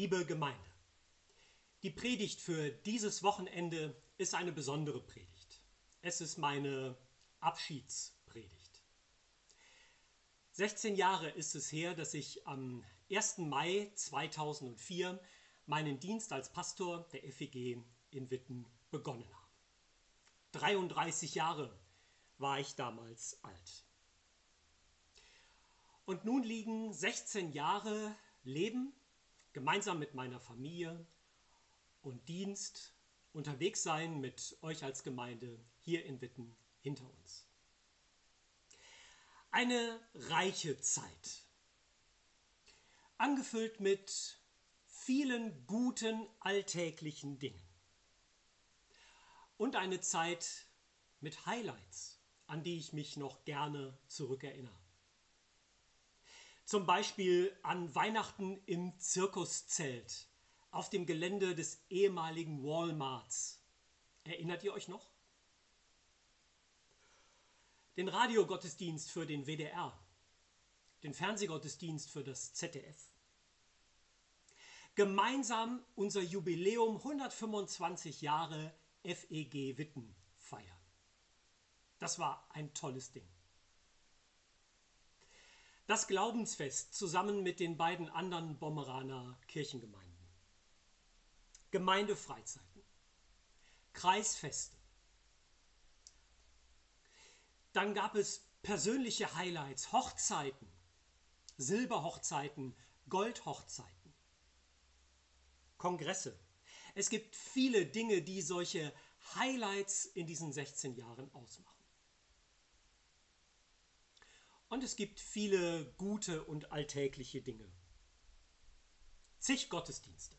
Liebe Gemeinde, die Predigt für dieses Wochenende ist eine besondere Predigt. Es ist meine Abschiedspredigt. 16 Jahre ist es her, dass ich am 1. Mai 2004 meinen Dienst als Pastor der FEG in Witten begonnen habe. 33 Jahre war ich damals alt. Und nun liegen 16 Jahre Leben gemeinsam mit meiner Familie und Dienst unterwegs sein mit euch als Gemeinde hier in Witten hinter uns. Eine reiche Zeit, angefüllt mit vielen guten alltäglichen Dingen und eine Zeit mit Highlights, an die ich mich noch gerne zurückerinnere. Zum Beispiel an Weihnachten im Zirkuszelt auf dem Gelände des ehemaligen Walmarts. Erinnert ihr euch noch? Den Radiogottesdienst für den WDR, den Fernsehgottesdienst für das ZDF. Gemeinsam unser Jubiläum 125 Jahre FEG Witten feiern. Das war ein tolles Ding. Das Glaubensfest zusammen mit den beiden anderen Bommeraner Kirchengemeinden. Gemeindefreizeiten. Kreisfeste. Dann gab es persönliche Highlights, Hochzeiten, Silberhochzeiten, Goldhochzeiten, Kongresse. Es gibt viele Dinge, die solche Highlights in diesen 16 Jahren ausmachen. Und es gibt viele gute und alltägliche Dinge. Zig Gottesdienste.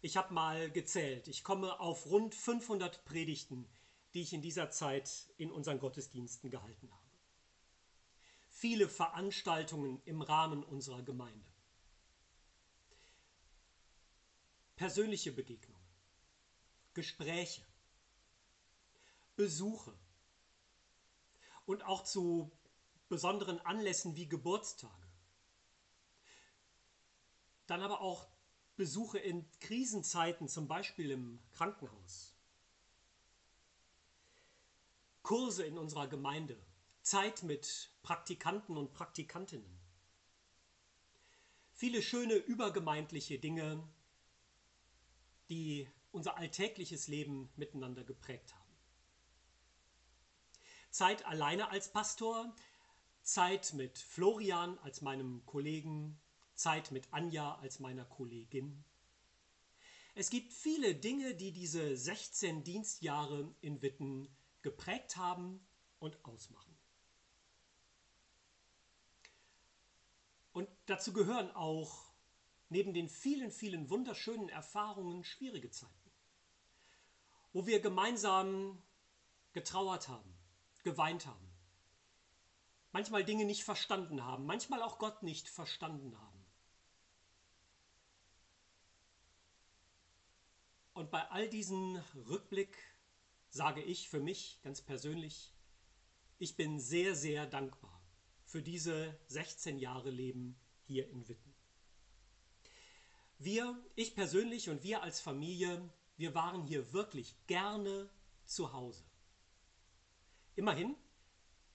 Ich habe mal gezählt. Ich komme auf rund 500 Predigten, die ich in dieser Zeit in unseren Gottesdiensten gehalten habe. Viele Veranstaltungen im Rahmen unserer Gemeinde. Persönliche Begegnungen. Gespräche. Besuche. Und auch zu besonderen Anlässen wie Geburtstage. Dann aber auch Besuche in Krisenzeiten, zum Beispiel im Krankenhaus. Kurse in unserer Gemeinde, Zeit mit Praktikanten und Praktikantinnen. Viele schöne übergemeindliche Dinge, die unser alltägliches Leben miteinander geprägt haben. Zeit alleine als Pastor, Zeit mit Florian als meinem Kollegen, Zeit mit Anja als meiner Kollegin. Es gibt viele Dinge, die diese 16 Dienstjahre in Witten geprägt haben und ausmachen. Und dazu gehören auch neben den vielen, vielen wunderschönen Erfahrungen schwierige Zeiten, wo wir gemeinsam getrauert haben, geweint haben, manchmal Dinge nicht verstanden haben, manchmal auch Gott nicht verstanden haben. Und bei all diesen Rückblick sage ich für mich ganz persönlich, ich bin sehr, sehr dankbar für diese 16 Jahre Leben hier in Witten. Wir, ich persönlich und wir als Familie, wir waren hier wirklich gerne zu Hause. Immerhin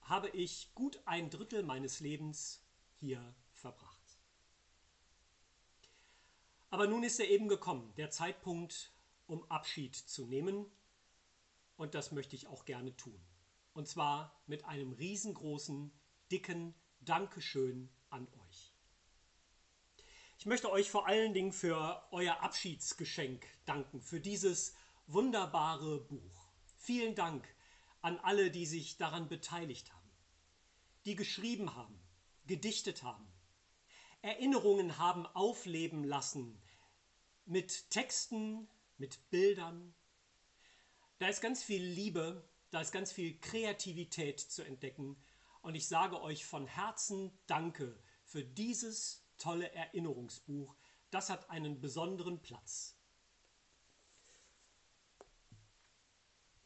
habe ich gut ein Drittel meines Lebens hier verbracht. Aber nun ist er eben gekommen, der Zeitpunkt, um Abschied zu nehmen. Und das möchte ich auch gerne tun. Und zwar mit einem riesengroßen, dicken Dankeschön an euch. Ich möchte euch vor allen Dingen für euer Abschiedsgeschenk danken, für dieses wunderbare Buch. Vielen Dank an alle, die sich daran beteiligt haben, die geschrieben haben, gedichtet haben, Erinnerungen haben aufleben lassen mit Texten, mit Bildern. Da ist ganz viel Liebe, da ist ganz viel Kreativität zu entdecken und ich sage euch von Herzen Danke für dieses tolle Erinnerungsbuch. Das hat einen besonderen Platz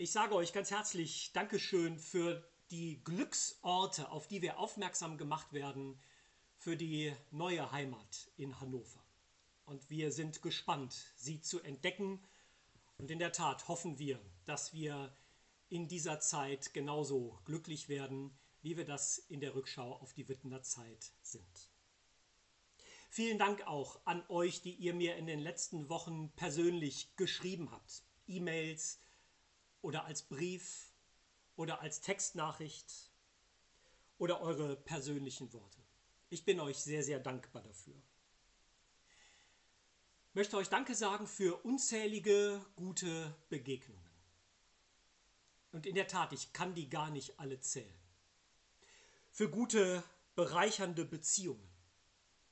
Ich sage euch ganz herzlich Dankeschön für die Glücksorte, auf die wir aufmerksam gemacht werden, für die neue Heimat in Hannover. und wir sind gespannt, sie zu entdecken. Und in der Tat hoffen wir, dass wir in dieser Zeit genauso glücklich werden, wie wir das in der Rückschau auf die Wittener Zeit sind. Vielen Dank auch an euch, die ihr mir in den letzten Wochen persönlich geschrieben habt. E-Mails oder als Brief oder als Textnachricht oder eure persönlichen Worte. Ich bin euch sehr, sehr dankbar dafür. Ich möchte euch Danke sagen für unzählige gute Begegnungen. Und in der Tat, ich kann die gar nicht alle zählen. Für gute, bereichernde Beziehungen.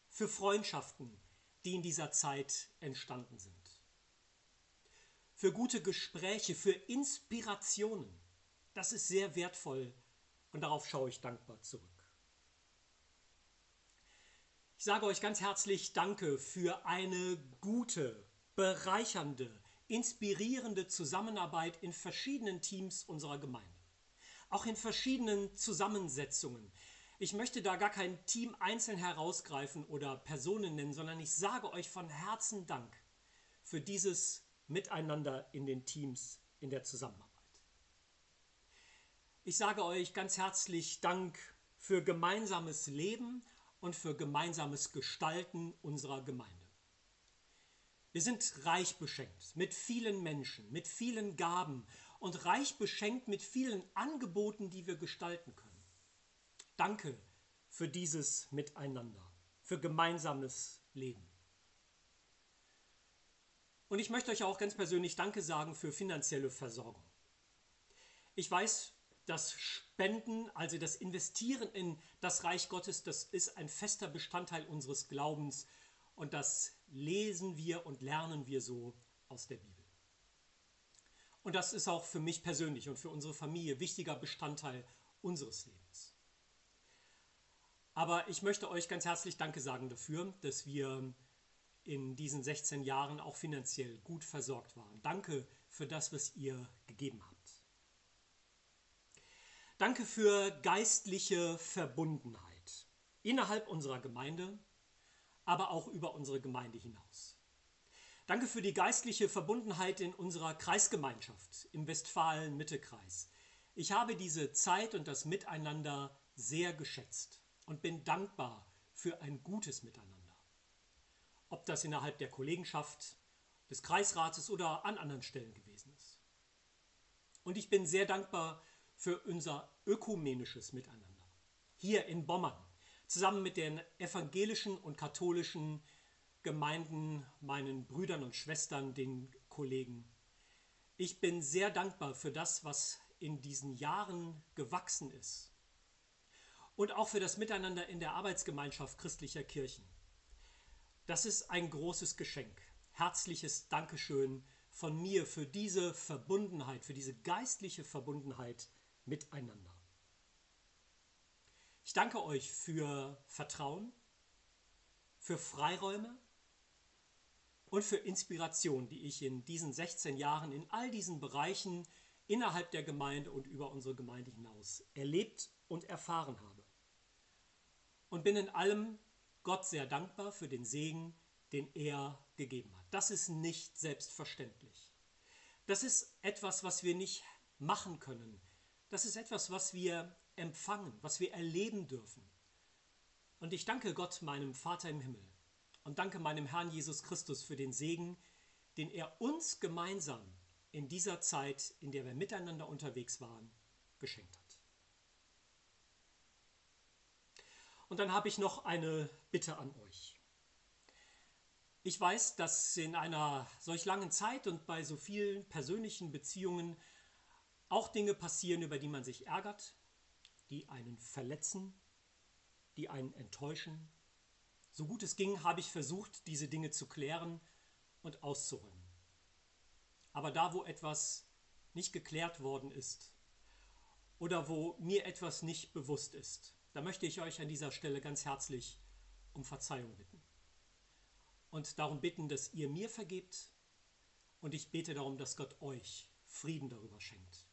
Für Freundschaften, die in dieser Zeit entstanden sind. Für gute Gespräche, für Inspirationen. Das ist sehr wertvoll und darauf schaue ich dankbar zurück. Ich sage euch ganz herzlich Danke für eine gute, bereichernde, inspirierende Zusammenarbeit in verschiedenen Teams unserer Gemeinde. Auch in verschiedenen Zusammensetzungen. Ich möchte da gar kein Team einzeln herausgreifen oder Personen nennen, sondern ich sage euch von Herzen Dank für dieses Miteinander in den Teams in der Zusammenarbeit. Ich sage euch ganz herzlich Dank für gemeinsames Leben und für gemeinsames Gestalten unserer Gemeinde. Wir sind reich beschenkt mit vielen Menschen, mit vielen Gaben und reich beschenkt mit vielen Angeboten, die wir gestalten können. Danke für dieses Miteinander, für gemeinsames Leben. Und ich möchte euch auch ganz persönlich Danke sagen für finanzielle Versorgung. Ich weiß, das Spenden, also das Investieren in das Reich Gottes, das ist ein fester Bestandteil unseres Glaubens und das lesen wir und lernen wir so aus der Bibel. Und das ist auch für mich persönlich und für unsere Familie wichtiger Bestandteil unseres Lebens. Aber ich möchte euch ganz herzlich Danke sagen dafür, dass wir in diesen 16 Jahren auch finanziell gut versorgt waren. Danke für das, was ihr gegeben habt. Danke für geistliche Verbundenheit innerhalb unserer Gemeinde aber auch über unsere Gemeinde hinaus. Danke für die geistliche Verbundenheit in unserer Kreisgemeinschaft im Westfalen-Mitte-Kreis. Ich habe diese Zeit und das Miteinander sehr geschätzt und bin dankbar für ein gutes Miteinander. Ob das innerhalb der Kollegenschaft, des Kreisrates oder an anderen Stellen gewesen ist. Und ich bin sehr dankbar für unser ökumenisches Miteinander. Hier in Bommern, zusammen mit den evangelischen und katholischen Gemeinden, meinen Brüdern und Schwestern, den Kollegen. Ich bin sehr dankbar für das, was in diesen Jahren gewachsen ist. Und auch für das Miteinander in der Arbeitsgemeinschaft christlicher Kirchen. Das ist ein großes Geschenk. Herzliches Dankeschön von mir für diese Verbundenheit, für diese geistliche Verbundenheit miteinander. Ich danke euch für Vertrauen, für Freiräume und für Inspiration, die ich in diesen 16 Jahren in all diesen Bereichen innerhalb der Gemeinde und über unsere Gemeinde hinaus erlebt und erfahren habe. Und bin in allem Gott sehr dankbar für den Segen, den er gegeben hat. Das ist nicht selbstverständlich. Das ist etwas, was wir nicht machen können. Das ist etwas, was wir empfangen, was wir erleben dürfen. Und ich danke Gott, meinem Vater im Himmel, und danke meinem Herrn Jesus Christus für den Segen, den er uns gemeinsam in dieser Zeit, in der wir miteinander unterwegs waren, geschenkt hat. Und dann habe ich noch eine Bitte an euch. Ich weiß, dass in einer solch langen Zeit und bei so vielen persönlichen Beziehungen auch Dinge passieren, über die man sich ärgert, die einen verletzen, die einen enttäuschen. So gut es ging, habe ich versucht, diese Dinge zu klären und auszuräumen. Aber da, wo etwas nicht geklärt worden ist oder wo mir etwas nicht bewusst ist, da möchte ich euch an dieser Stelle ganz herzlich um Verzeihung bitten. Und darum bitten, dass ihr mir vergebt und ich bete darum, dass Gott euch Frieden darüber schenkt.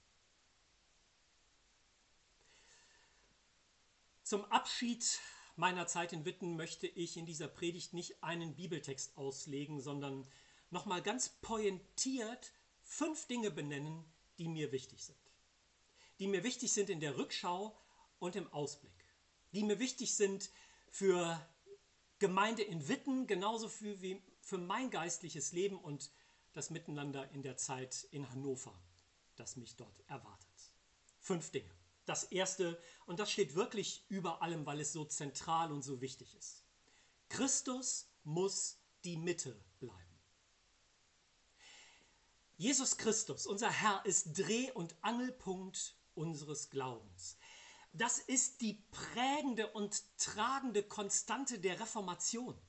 Zum Abschied meiner Zeit in Witten möchte ich in dieser Predigt nicht einen Bibeltext auslegen, sondern nochmal ganz pointiert fünf Dinge benennen, die mir wichtig sind. Die mir wichtig sind in der Rückschau und im Ausblick. Die mir wichtig sind für Gemeinde in Witten, genauso für, wie für mein geistliches Leben und das Miteinander in der Zeit in Hannover, das mich dort erwartet. Fünf Dinge. Das erste, und das steht wirklich über allem, weil es so zentral und so wichtig ist. Christus muss die Mitte bleiben. Jesus Christus, unser Herr, ist Dreh- und Angelpunkt unseres Glaubens. Das ist die prägende und tragende Konstante der Reformation.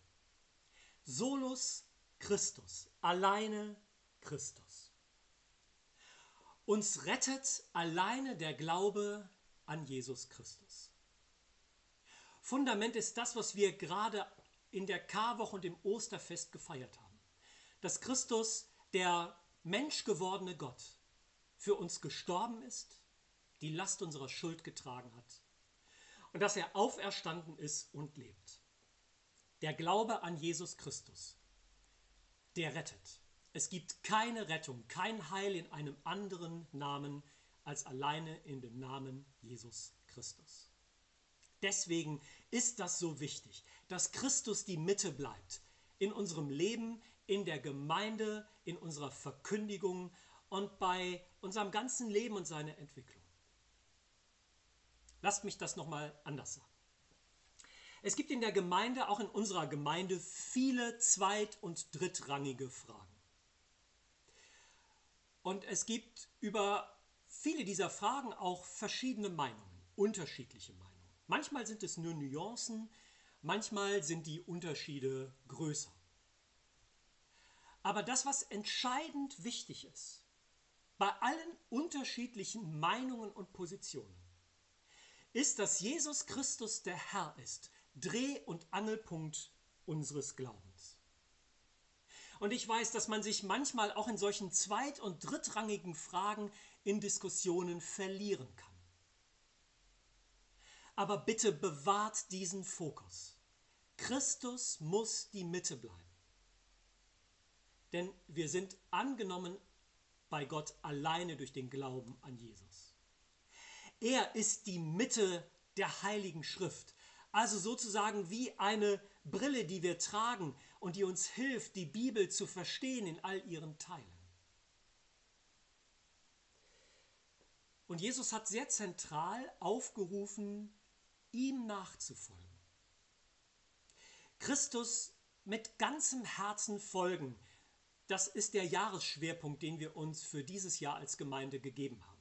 Solus Christus, alleine Christus. Uns rettet alleine der Glaube an Jesus Christus. Fundament ist das, was wir gerade in der Karwoche und im Osterfest gefeiert haben. Dass Christus, der menschgewordene Gott, für uns gestorben ist, die Last unserer Schuld getragen hat und dass er auferstanden ist und lebt. Der Glaube an Jesus Christus, der rettet. Es gibt keine Rettung, kein Heil in einem anderen Namen als alleine in dem Namen Jesus Christus. Deswegen ist das so wichtig, dass Christus die Mitte bleibt in unserem Leben, in der Gemeinde, in unserer Verkündigung und bei unserem ganzen Leben und seiner Entwicklung. Lasst mich das nochmal anders sagen. Es gibt in der Gemeinde, auch in unserer Gemeinde, viele zweit- und drittrangige Fragen. Und es gibt über viele dieser Fragen auch verschiedene Meinungen, unterschiedliche Meinungen. Manchmal sind es nur Nuancen, manchmal sind die Unterschiede größer. Aber das, was entscheidend wichtig ist, bei allen unterschiedlichen Meinungen und Positionen, ist, dass Jesus Christus der Herr ist, Dreh- und Angelpunkt unseres Glaubens. Und ich weiß, dass man sich manchmal auch in solchen zweit- und drittrangigen Fragen in Diskussionen verlieren kann. Aber bitte bewahrt diesen Fokus. Christus muss die Mitte bleiben. Denn wir sind angenommen bei Gott alleine durch den Glauben an Jesus. Er ist die Mitte der heiligen Schrift, also sozusagen wie eine Brille, die wir tragen und die uns hilft, die Bibel zu verstehen in all ihren Teilen. Und Jesus hat sehr zentral aufgerufen, ihm nachzufolgen. Christus mit ganzem Herzen folgen, das ist der Jahresschwerpunkt, den wir uns für dieses Jahr als Gemeinde gegeben haben.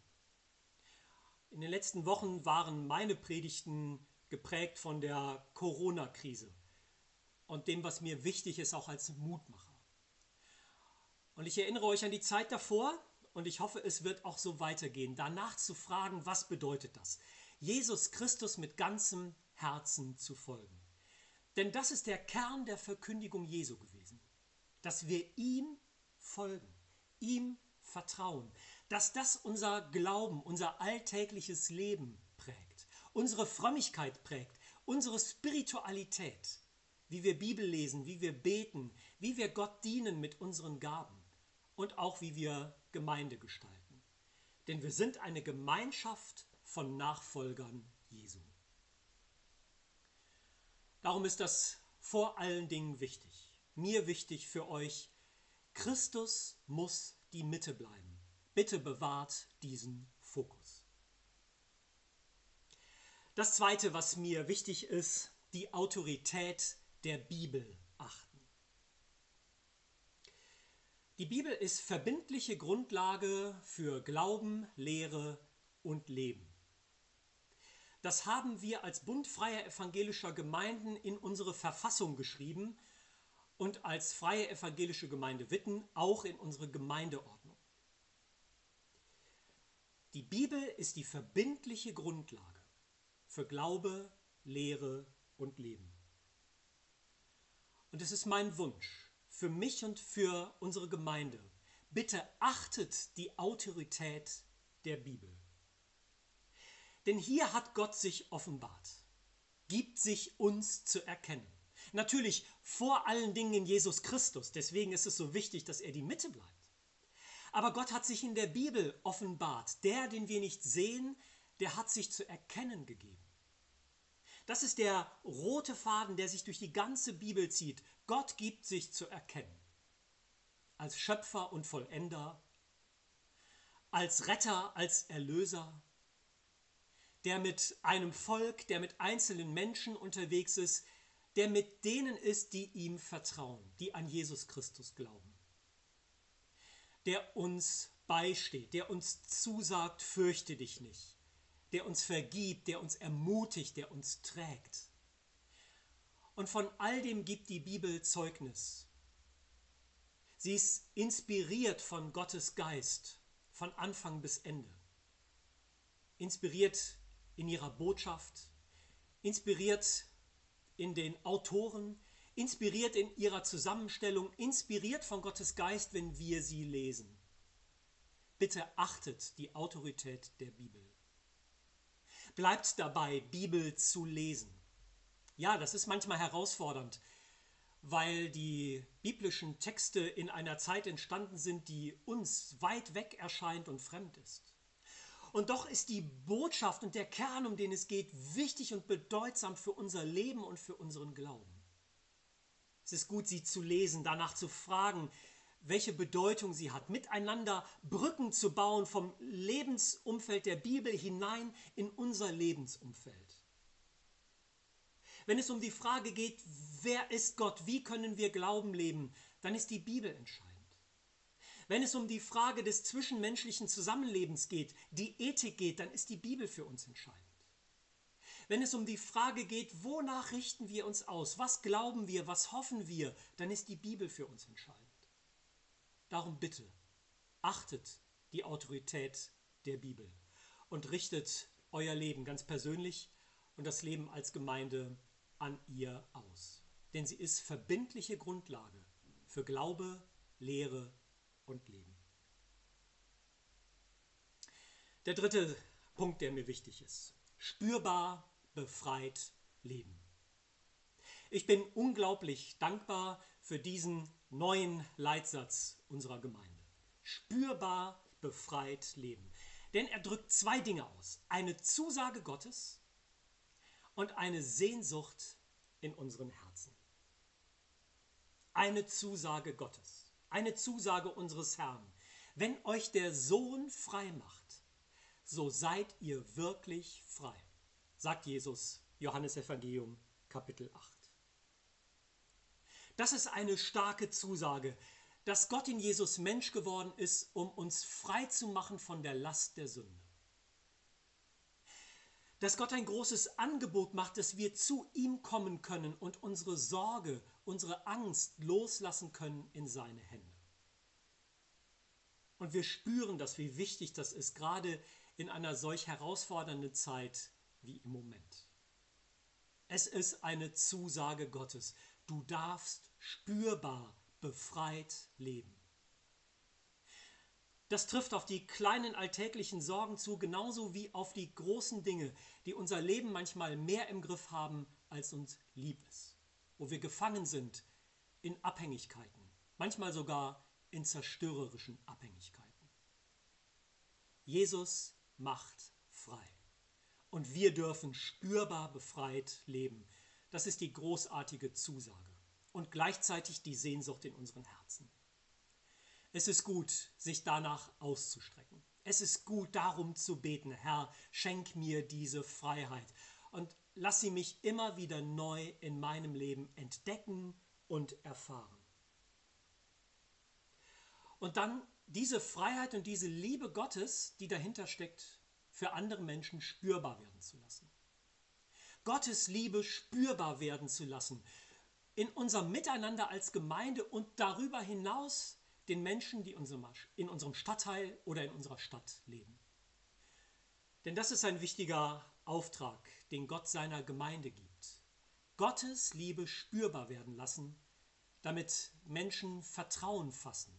In den letzten Wochen waren meine Predigten geprägt von der Corona-Krise und dem, was mir wichtig ist, auch als Mutmacher. Und ich erinnere euch an die Zeit davor und ich hoffe, es wird auch so weitergehen, danach zu fragen, was bedeutet das? Jesus Christus mit ganzem Herzen zu folgen. Denn das ist der Kern der Verkündigung Jesu gewesen, dass wir ihm folgen, ihm vertrauen, dass das unser Glauben, unser alltägliches Leben prägt, unsere Frömmigkeit prägt, unsere Spiritualität wie wir Bibel lesen, wie wir beten, wie wir Gott dienen mit unseren Gaben und auch wie wir Gemeinde gestalten. Denn wir sind eine Gemeinschaft von Nachfolgern Jesu. Darum ist das vor allen Dingen wichtig, mir wichtig für euch, Christus muss die Mitte bleiben. Bitte bewahrt diesen Fokus. Das Zweite, was mir wichtig ist, die Autorität der Bibel achten. Die Bibel ist verbindliche Grundlage für Glauben, Lehre und Leben. Das haben wir als Bund freier evangelischer Gemeinden in unsere Verfassung geschrieben und als freie evangelische Gemeinde Witten auch in unsere Gemeindeordnung. Die Bibel ist die verbindliche Grundlage für Glaube, Lehre und Leben. Und es ist mein Wunsch für mich und für unsere Gemeinde. Bitte achtet die Autorität der Bibel. Denn hier hat Gott sich offenbart. gibt sich uns zu erkennen. Natürlich vor allen Dingen in Jesus Christus. Deswegen ist es so wichtig, dass er die Mitte bleibt. Aber Gott hat sich in der Bibel offenbart. Der, den wir nicht sehen, der hat sich zu erkennen gegeben. Das ist der rote Faden, der sich durch die ganze Bibel zieht. Gott gibt sich zu erkennen. Als Schöpfer und Vollender, als Retter, als Erlöser, der mit einem Volk, der mit einzelnen Menschen unterwegs ist, der mit denen ist, die ihm vertrauen, die an Jesus Christus glauben, der uns beisteht, der uns zusagt, fürchte dich nicht, der uns vergibt, der uns ermutigt, der uns trägt. Und von all dem gibt die Bibel Zeugnis. Sie ist inspiriert von Gottes Geist, von Anfang bis Ende. Inspiriert in ihrer Botschaft, inspiriert in den Autoren, inspiriert in ihrer Zusammenstellung, inspiriert von Gottes Geist, wenn wir sie lesen. Bitte achtet die Autorität der Bibel. Bleibt dabei, Bibel zu lesen. Ja, das ist manchmal herausfordernd, weil die biblischen Texte in einer Zeit entstanden sind, die uns weit weg erscheint und fremd ist. Und doch ist die Botschaft und der Kern, um den es geht, wichtig und bedeutsam für unser Leben und für unseren Glauben. Es ist gut, sie zu lesen, danach zu fragen, welche Bedeutung sie hat, miteinander Brücken zu bauen vom Lebensumfeld der Bibel hinein in unser Lebensumfeld. Wenn es um die Frage geht, wer ist Gott, wie können wir Glauben leben, dann ist die Bibel entscheidend. Wenn es um die Frage des zwischenmenschlichen Zusammenlebens geht, die Ethik geht, dann ist die Bibel für uns entscheidend. Wenn es um die Frage geht, wonach richten wir uns aus, was glauben wir, was hoffen wir, dann ist die Bibel für uns entscheidend. Darum bitte, achtet die Autorität der Bibel und richtet euer Leben ganz persönlich und das Leben als Gemeinde an ihr aus. Denn sie ist verbindliche Grundlage für Glaube, Lehre und Leben. Der dritte Punkt, der mir wichtig ist. Spürbar, befreit leben. Ich bin unglaublich dankbar für diesen neuen Leitsatz unserer Gemeinde. Spürbar, befreit leben. Denn er drückt zwei Dinge aus. Eine Zusage Gottes und eine Sehnsucht in unseren Herzen. Eine Zusage Gottes eine Zusage unseres Herrn. Wenn euch der Sohn frei macht, so seid ihr wirklich frei, sagt Jesus, Johannes Evangelium, Kapitel 8. Das ist eine starke Zusage, dass Gott in Jesus Mensch geworden ist, um uns frei zu machen von der Last der Sünde. Dass Gott ein großes Angebot macht, dass wir zu ihm kommen können und unsere Sorge, unsere Angst loslassen können in seine Hände. Und wir spüren das, wie wichtig das ist, gerade in einer solch herausfordernden Zeit wie im Moment. Es ist eine Zusage Gottes. Du darfst spürbar befreit leben. Das trifft auf die kleinen alltäglichen Sorgen zu, genauso wie auf die großen Dinge, die unser Leben manchmal mehr im Griff haben, als uns lieb ist. Wo wir gefangen sind in Abhängigkeiten, manchmal sogar in zerstörerischen Abhängigkeiten. Jesus macht frei. Und wir dürfen spürbar befreit leben. Das ist die großartige Zusage und gleichzeitig die Sehnsucht in unseren Herzen. Es ist gut, sich danach auszustrecken. Es ist gut, darum zu beten, Herr, schenk mir diese Freiheit und lass sie mich immer wieder neu in meinem Leben entdecken und erfahren. Und dann diese Freiheit und diese Liebe Gottes, die dahinter steckt, für andere Menschen spürbar werden zu lassen. Gottes Liebe spürbar werden zu lassen in unserem Miteinander als Gemeinde und darüber hinaus den Menschen, die in unserem Stadtteil oder in unserer Stadt leben. Denn das ist ein wichtiger Auftrag, den Gott seiner Gemeinde gibt. Gottes Liebe spürbar werden lassen, damit Menschen Vertrauen fassen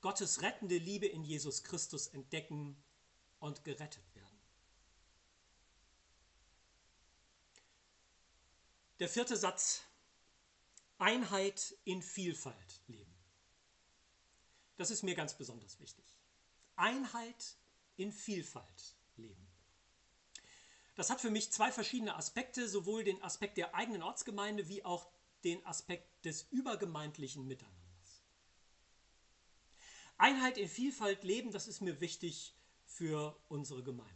Gottes rettende Liebe in Jesus Christus entdecken und gerettet werden. Der vierte Satz. Einheit in Vielfalt leben. Das ist mir ganz besonders wichtig. Einheit in Vielfalt leben. Das hat für mich zwei verschiedene Aspekte, sowohl den Aspekt der eigenen Ortsgemeinde wie auch den Aspekt des übergemeindlichen Miteinanders. Einheit in Vielfalt leben, das ist mir wichtig für unsere Gemeinde.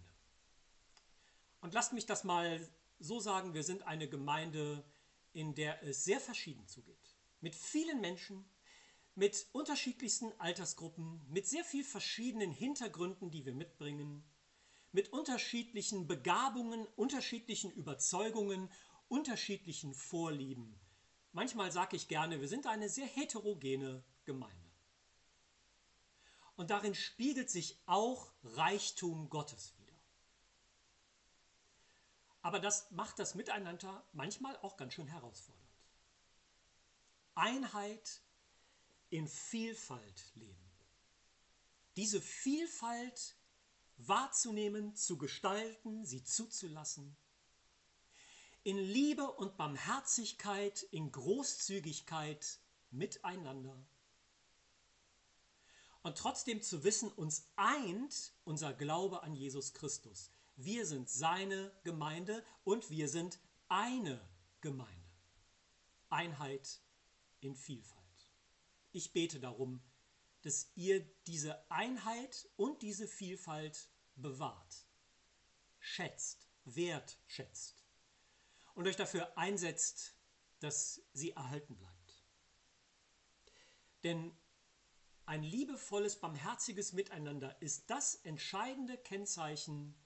Und lasst mich das mal so sagen, wir sind eine Gemeinde, in der es sehr verschieden zugeht. Mit vielen Menschen, mit unterschiedlichsten Altersgruppen, mit sehr viel verschiedenen Hintergründen, die wir mitbringen, mit unterschiedlichen Begabungen, unterschiedlichen Überzeugungen, unterschiedlichen Vorlieben. Manchmal sage ich gerne, wir sind eine sehr heterogene Gemeinde. Und darin spiegelt sich auch Reichtum Gottes wieder. Aber das macht das Miteinander manchmal auch ganz schön herausfordernd. Einheit in Vielfalt leben. Diese Vielfalt wahrzunehmen, zu gestalten, sie zuzulassen. In Liebe und Barmherzigkeit, in Großzügigkeit miteinander. Und trotzdem zu wissen, uns eint unser Glaube an Jesus Christus. Wir sind seine Gemeinde und wir sind eine Gemeinde. Einheit in Vielfalt. Ich bete darum, dass ihr diese Einheit und diese Vielfalt bewahrt, schätzt, wertschätzt und euch dafür einsetzt, dass sie erhalten bleibt. Denn ein liebevolles, barmherziges Miteinander ist das entscheidende Kennzeichen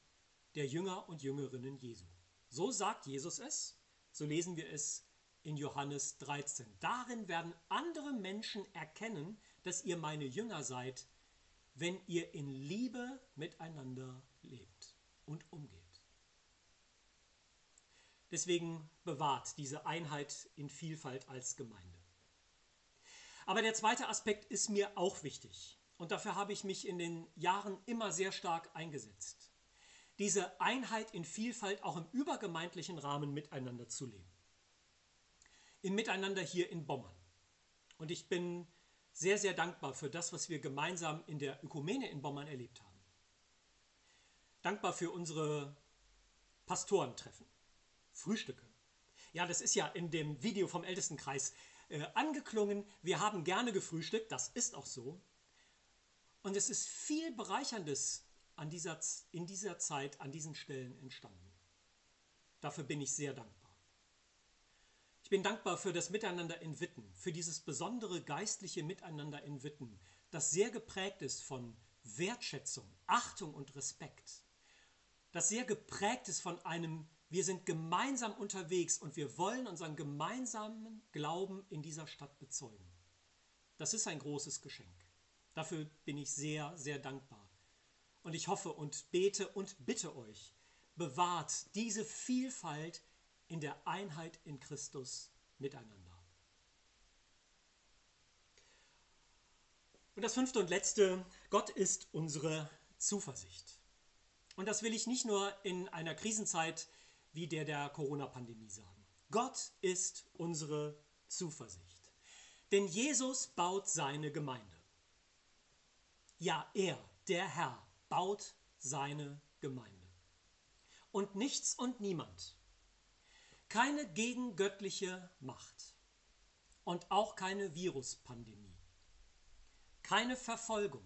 der Jünger und Jüngerinnen Jesu. So sagt Jesus es, so lesen wir es in Johannes 13. Darin werden andere Menschen erkennen, dass ihr meine Jünger seid, wenn ihr in Liebe miteinander lebt und umgeht. Deswegen bewahrt diese Einheit in Vielfalt als Gemeinde. Aber der zweite Aspekt ist mir auch wichtig und dafür habe ich mich in den Jahren immer sehr stark eingesetzt. Diese Einheit in Vielfalt auch im übergemeindlichen Rahmen miteinander zu leben im Miteinander hier in Bommern. Und ich bin sehr, sehr dankbar für das, was wir gemeinsam in der Ökumene in Bommern erlebt haben. Dankbar für unsere Pastorentreffen, Frühstücke. Ja, das ist ja in dem Video vom Ältestenkreis äh, angeklungen. Wir haben gerne gefrühstückt, das ist auch so. Und es ist viel Bereicherndes an dieser, in dieser Zeit an diesen Stellen entstanden. Dafür bin ich sehr dankbar. Ich bin dankbar für das Miteinander in Witten, für dieses besondere geistliche Miteinander in Witten, das sehr geprägt ist von Wertschätzung, Achtung und Respekt. Das sehr geprägt ist von einem, wir sind gemeinsam unterwegs und wir wollen unseren gemeinsamen Glauben in dieser Stadt bezeugen. Das ist ein großes Geschenk. Dafür bin ich sehr, sehr dankbar. Und ich hoffe und bete und bitte euch, bewahrt diese Vielfalt in der Einheit in Christus miteinander. Und das fünfte und letzte, Gott ist unsere Zuversicht. Und das will ich nicht nur in einer Krisenzeit wie der der Corona-Pandemie sagen. Gott ist unsere Zuversicht. Denn Jesus baut seine Gemeinde. Ja, er, der Herr, baut seine Gemeinde. Und nichts und niemand keine gegengöttliche Macht und auch keine Viruspandemie. Keine Verfolgung,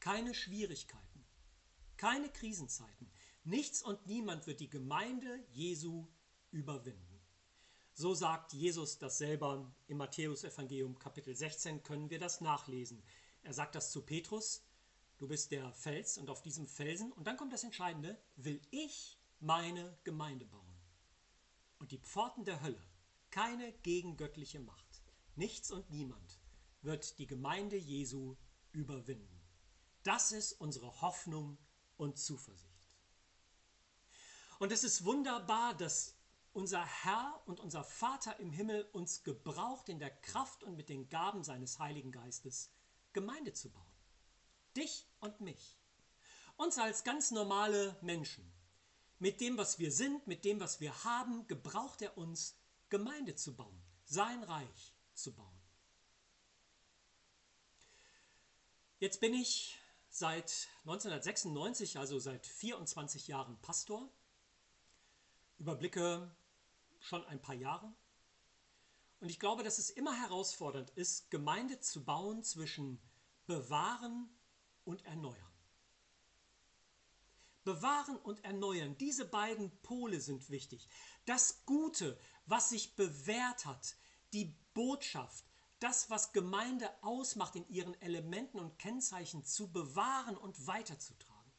keine Schwierigkeiten, keine Krisenzeiten. Nichts und niemand wird die Gemeinde Jesu überwinden. So sagt Jesus das selber im Matthäusevangelium Kapitel 16, können wir das nachlesen. Er sagt das zu Petrus, du bist der Fels und auf diesem Felsen, und dann kommt das Entscheidende, will ich meine Gemeinde bauen und die Pforten der Hölle, keine gegengöttliche Macht, nichts und niemand wird die Gemeinde Jesu überwinden. Das ist unsere Hoffnung und Zuversicht. Und es ist wunderbar, dass unser Herr und unser Vater im Himmel uns gebraucht in der Kraft und mit den Gaben seines Heiligen Geistes Gemeinde zu bauen. Dich und mich. Uns als ganz normale Menschen mit dem, was wir sind, mit dem, was wir haben, gebraucht er uns, Gemeinde zu bauen, sein Reich zu bauen. Jetzt bin ich seit 1996, also seit 24 Jahren Pastor, überblicke schon ein paar Jahre. Und ich glaube, dass es immer herausfordernd ist, Gemeinde zu bauen zwischen bewahren und erneuern. Bewahren und erneuern, diese beiden Pole sind wichtig. Das Gute, was sich bewährt hat, die Botschaft, das, was Gemeinde ausmacht, in ihren Elementen und Kennzeichen zu bewahren und weiterzutragen.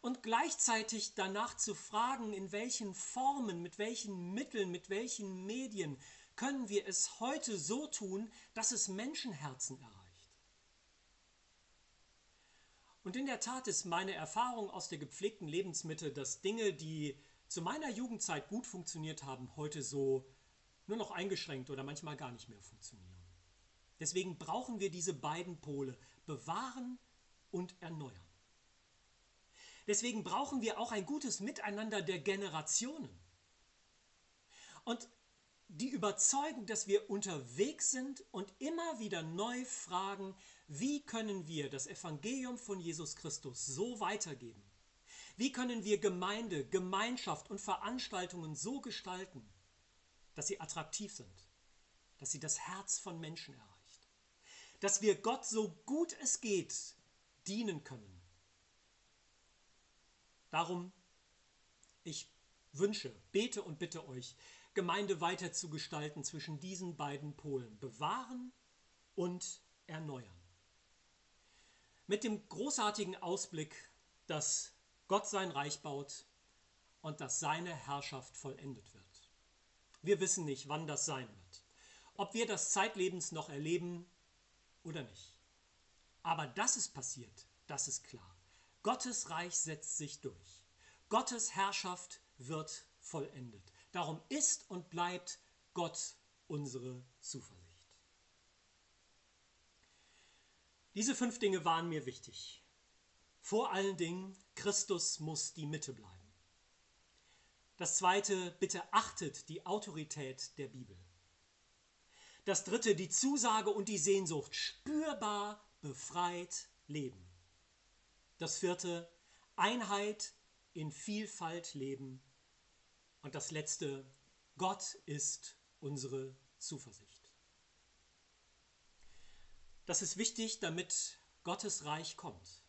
Und gleichzeitig danach zu fragen, in welchen Formen, mit welchen Mitteln, mit welchen Medien können wir es heute so tun, dass es Menschenherzen erreicht. Und in der Tat ist meine Erfahrung aus der gepflegten Lebensmitte, dass Dinge, die zu meiner Jugendzeit gut funktioniert haben, heute so nur noch eingeschränkt oder manchmal gar nicht mehr funktionieren. Deswegen brauchen wir diese beiden Pole, bewahren und erneuern. Deswegen brauchen wir auch ein gutes Miteinander der Generationen. Und die Überzeugung, dass wir unterwegs sind und immer wieder neu fragen, wie können wir das Evangelium von Jesus Christus so weitergeben? Wie können wir Gemeinde, Gemeinschaft und Veranstaltungen so gestalten, dass sie attraktiv sind, dass sie das Herz von Menschen erreicht, dass wir Gott so gut es geht dienen können. Darum, ich wünsche, bete und bitte euch, Gemeinde weiter zu gestalten zwischen diesen beiden Polen, bewahren und erneuern. Mit dem großartigen Ausblick, dass Gott sein Reich baut und dass seine Herrschaft vollendet wird. Wir wissen nicht, wann das sein wird. Ob wir das Zeitlebens noch erleben oder nicht. Aber dass es passiert, das ist klar. Gottes Reich setzt sich durch. Gottes Herrschaft wird vollendet. Darum ist und bleibt Gott unsere Zuversicht. Diese fünf Dinge waren mir wichtig. Vor allen Dingen, Christus muss die Mitte bleiben. Das zweite, bitte achtet die Autorität der Bibel. Das dritte, die Zusage und die Sehnsucht, spürbar, befreit leben. Das vierte, Einheit in Vielfalt leben. Und das letzte, Gott ist unsere Zuversicht. Das ist wichtig, damit Gottes Reich kommt,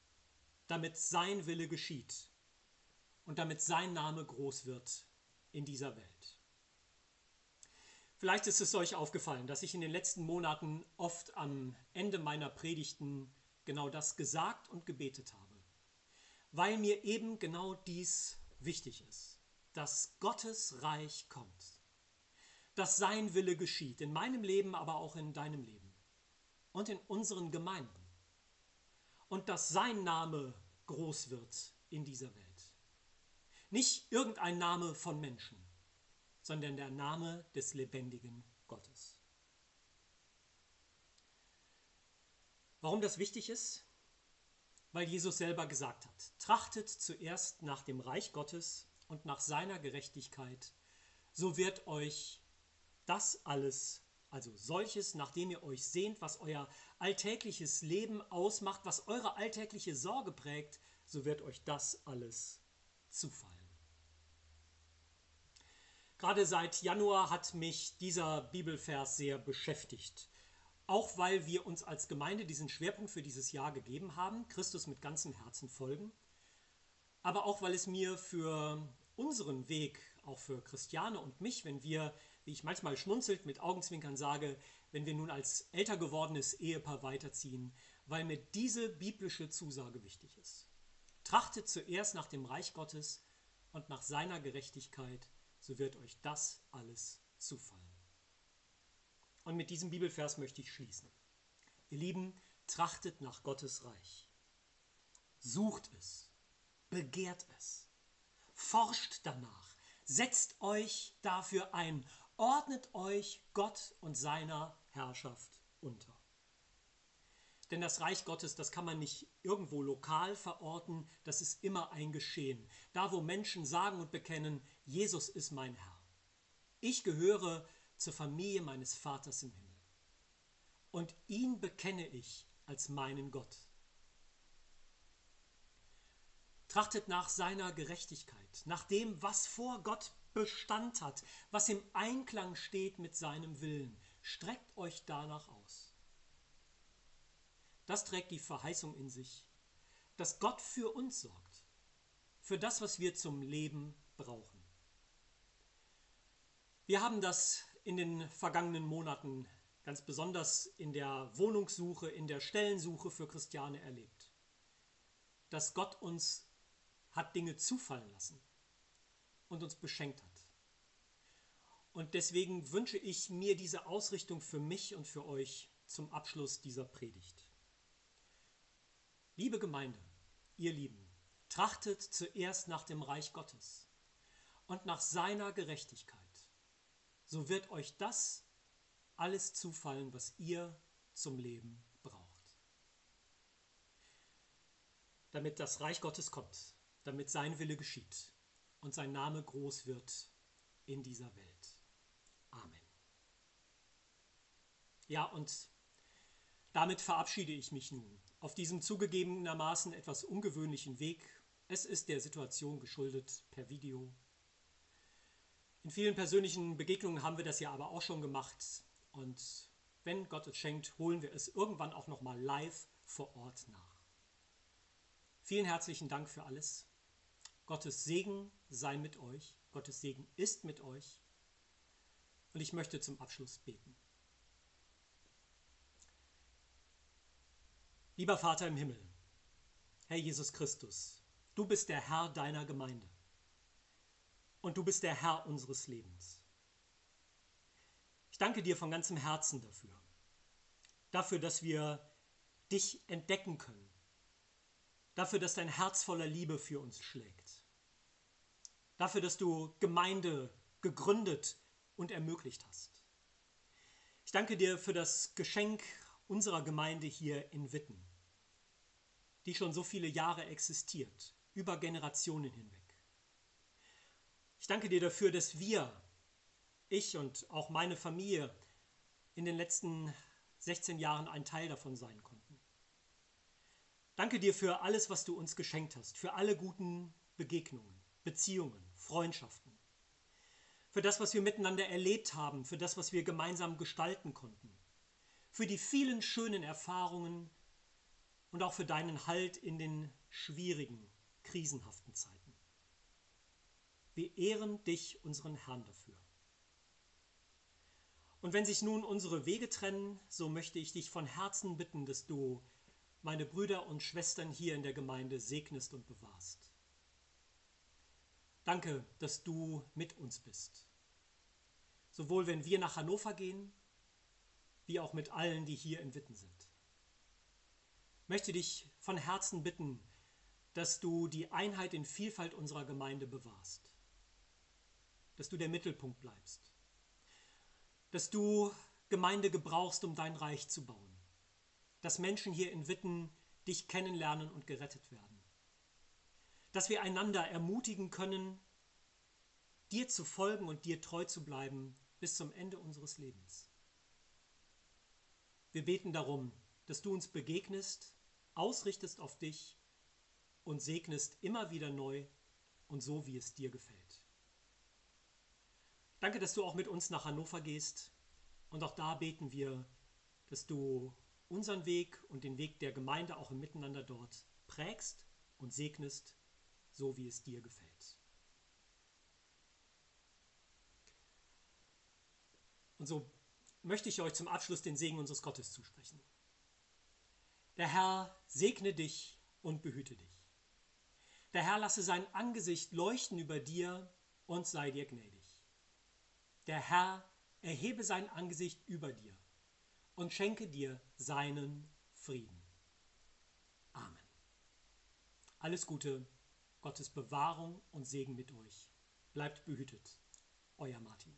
damit sein Wille geschieht und damit sein Name groß wird in dieser Welt. Vielleicht ist es euch aufgefallen, dass ich in den letzten Monaten oft am Ende meiner Predigten genau das gesagt und gebetet habe, weil mir eben genau dies wichtig ist, dass Gottes Reich kommt, dass sein Wille geschieht, in meinem Leben, aber auch in deinem Leben und in unseren Gemeinden und dass sein Name groß wird in dieser Welt. Nicht irgendein Name von Menschen, sondern der Name des lebendigen Gottes. Warum das wichtig ist? Weil Jesus selber gesagt hat, trachtet zuerst nach dem Reich Gottes und nach seiner Gerechtigkeit, so wird euch das alles, also solches, nachdem ihr euch sehnt, was euer alltägliches Leben ausmacht, was eure alltägliche Sorge prägt, so wird euch das alles zufallen. Gerade seit Januar hat mich dieser Bibelvers sehr beschäftigt. Auch weil wir uns als Gemeinde diesen Schwerpunkt für dieses Jahr gegeben haben, Christus mit ganzem Herzen folgen, aber auch weil es mir für unseren Weg, auch für Christiane und mich, wenn wir, wie ich manchmal schmunzelt mit Augenzwinkern sage, wenn wir nun als älter gewordenes Ehepaar weiterziehen, weil mir diese biblische Zusage wichtig ist. Trachtet zuerst nach dem Reich Gottes und nach seiner Gerechtigkeit so wird euch das alles zufallen. Und mit diesem Bibelvers möchte ich schließen. Ihr Lieben, trachtet nach Gottes Reich. Sucht es, begehrt es, forscht danach, setzt euch dafür ein, ordnet euch Gott und seiner Herrschaft unter. Denn das Reich Gottes, das kann man nicht irgendwo lokal verorten, das ist immer ein Geschehen. Da, wo Menschen sagen und bekennen, Jesus ist mein Herr. Ich gehöre zur Familie meines Vaters im Himmel. Und ihn bekenne ich als meinen Gott. Trachtet nach seiner Gerechtigkeit, nach dem, was vor Gott Bestand hat, was im Einklang steht mit seinem Willen. Streckt euch danach aus. Das trägt die Verheißung in sich, dass Gott für uns sorgt, für das, was wir zum Leben brauchen. Wir haben das in den vergangenen Monaten ganz besonders in der Wohnungssuche, in der Stellensuche für Christiane erlebt, dass Gott uns hat Dinge zufallen lassen und uns beschenkt hat. Und deswegen wünsche ich mir diese Ausrichtung für mich und für euch zum Abschluss dieser Predigt. Liebe Gemeinde, ihr Lieben, trachtet zuerst nach dem Reich Gottes und nach seiner Gerechtigkeit. So wird euch das alles zufallen, was ihr zum Leben braucht. Damit das Reich Gottes kommt, damit sein Wille geschieht und sein Name groß wird in dieser Welt. Amen. Ja, und damit verabschiede ich mich nun auf diesem zugegebenermaßen etwas ungewöhnlichen Weg. Es ist der Situation geschuldet per Video. In vielen persönlichen Begegnungen haben wir das ja aber auch schon gemacht. Und wenn Gott es schenkt, holen wir es irgendwann auch nochmal live vor Ort nach. Vielen herzlichen Dank für alles. Gottes Segen sei mit euch. Gottes Segen ist mit euch. Und ich möchte zum Abschluss beten. Lieber Vater im Himmel, Herr Jesus Christus, du bist der Herr deiner Gemeinde und du bist der Herr unseres Lebens. Ich danke dir von ganzem Herzen dafür, dafür, dass wir dich entdecken können, dafür, dass dein Herz voller Liebe für uns schlägt, dafür, dass du Gemeinde gegründet und ermöglicht hast. Ich danke dir für das Geschenk unserer Gemeinde hier in Witten, die schon so viele Jahre existiert, über Generationen hinweg. Ich danke dir dafür, dass wir, ich und auch meine Familie, in den letzten 16 Jahren ein Teil davon sein konnten. Danke dir für alles, was du uns geschenkt hast, für alle guten Begegnungen, Beziehungen, Freundschaften, für das, was wir miteinander erlebt haben, für das, was wir gemeinsam gestalten konnten, für die vielen schönen Erfahrungen und auch für deinen Halt in den schwierigen, krisenhaften Zeiten. Wir ehren dich, unseren Herrn, dafür. Und wenn sich nun unsere Wege trennen, so möchte ich dich von Herzen bitten, dass du meine Brüder und Schwestern hier in der Gemeinde segnest und bewahrst. Danke, dass du mit uns bist. Sowohl wenn wir nach Hannover gehen, wie auch mit allen, die hier in Witten sind. Ich möchte dich von Herzen bitten, dass du die Einheit in Vielfalt unserer Gemeinde bewahrst. Dass du der Mittelpunkt bleibst dass du Gemeinde gebrauchst, um dein Reich zu bauen. Dass Menschen hier in Witten dich kennenlernen und gerettet werden. Dass wir einander ermutigen können, dir zu folgen und dir treu zu bleiben bis zum Ende unseres Lebens. Wir beten darum, dass du uns begegnest, ausrichtest auf dich und segnest immer wieder neu und so, wie es dir gefällt. Danke, dass du auch mit uns nach Hannover gehst. Und auch da beten wir, dass du unseren Weg und den Weg der Gemeinde auch im Miteinander dort prägst und segnest, so wie es dir gefällt. Und so möchte ich euch zum Abschluss den Segen unseres Gottes zusprechen. Der Herr segne dich und behüte dich. Der Herr lasse sein Angesicht leuchten über dir und sei dir gnädig. Der Herr erhebe sein Angesicht über dir und schenke dir seinen Frieden. Amen. Alles Gute, Gottes Bewahrung und Segen mit euch. Bleibt behütet. Euer Martin.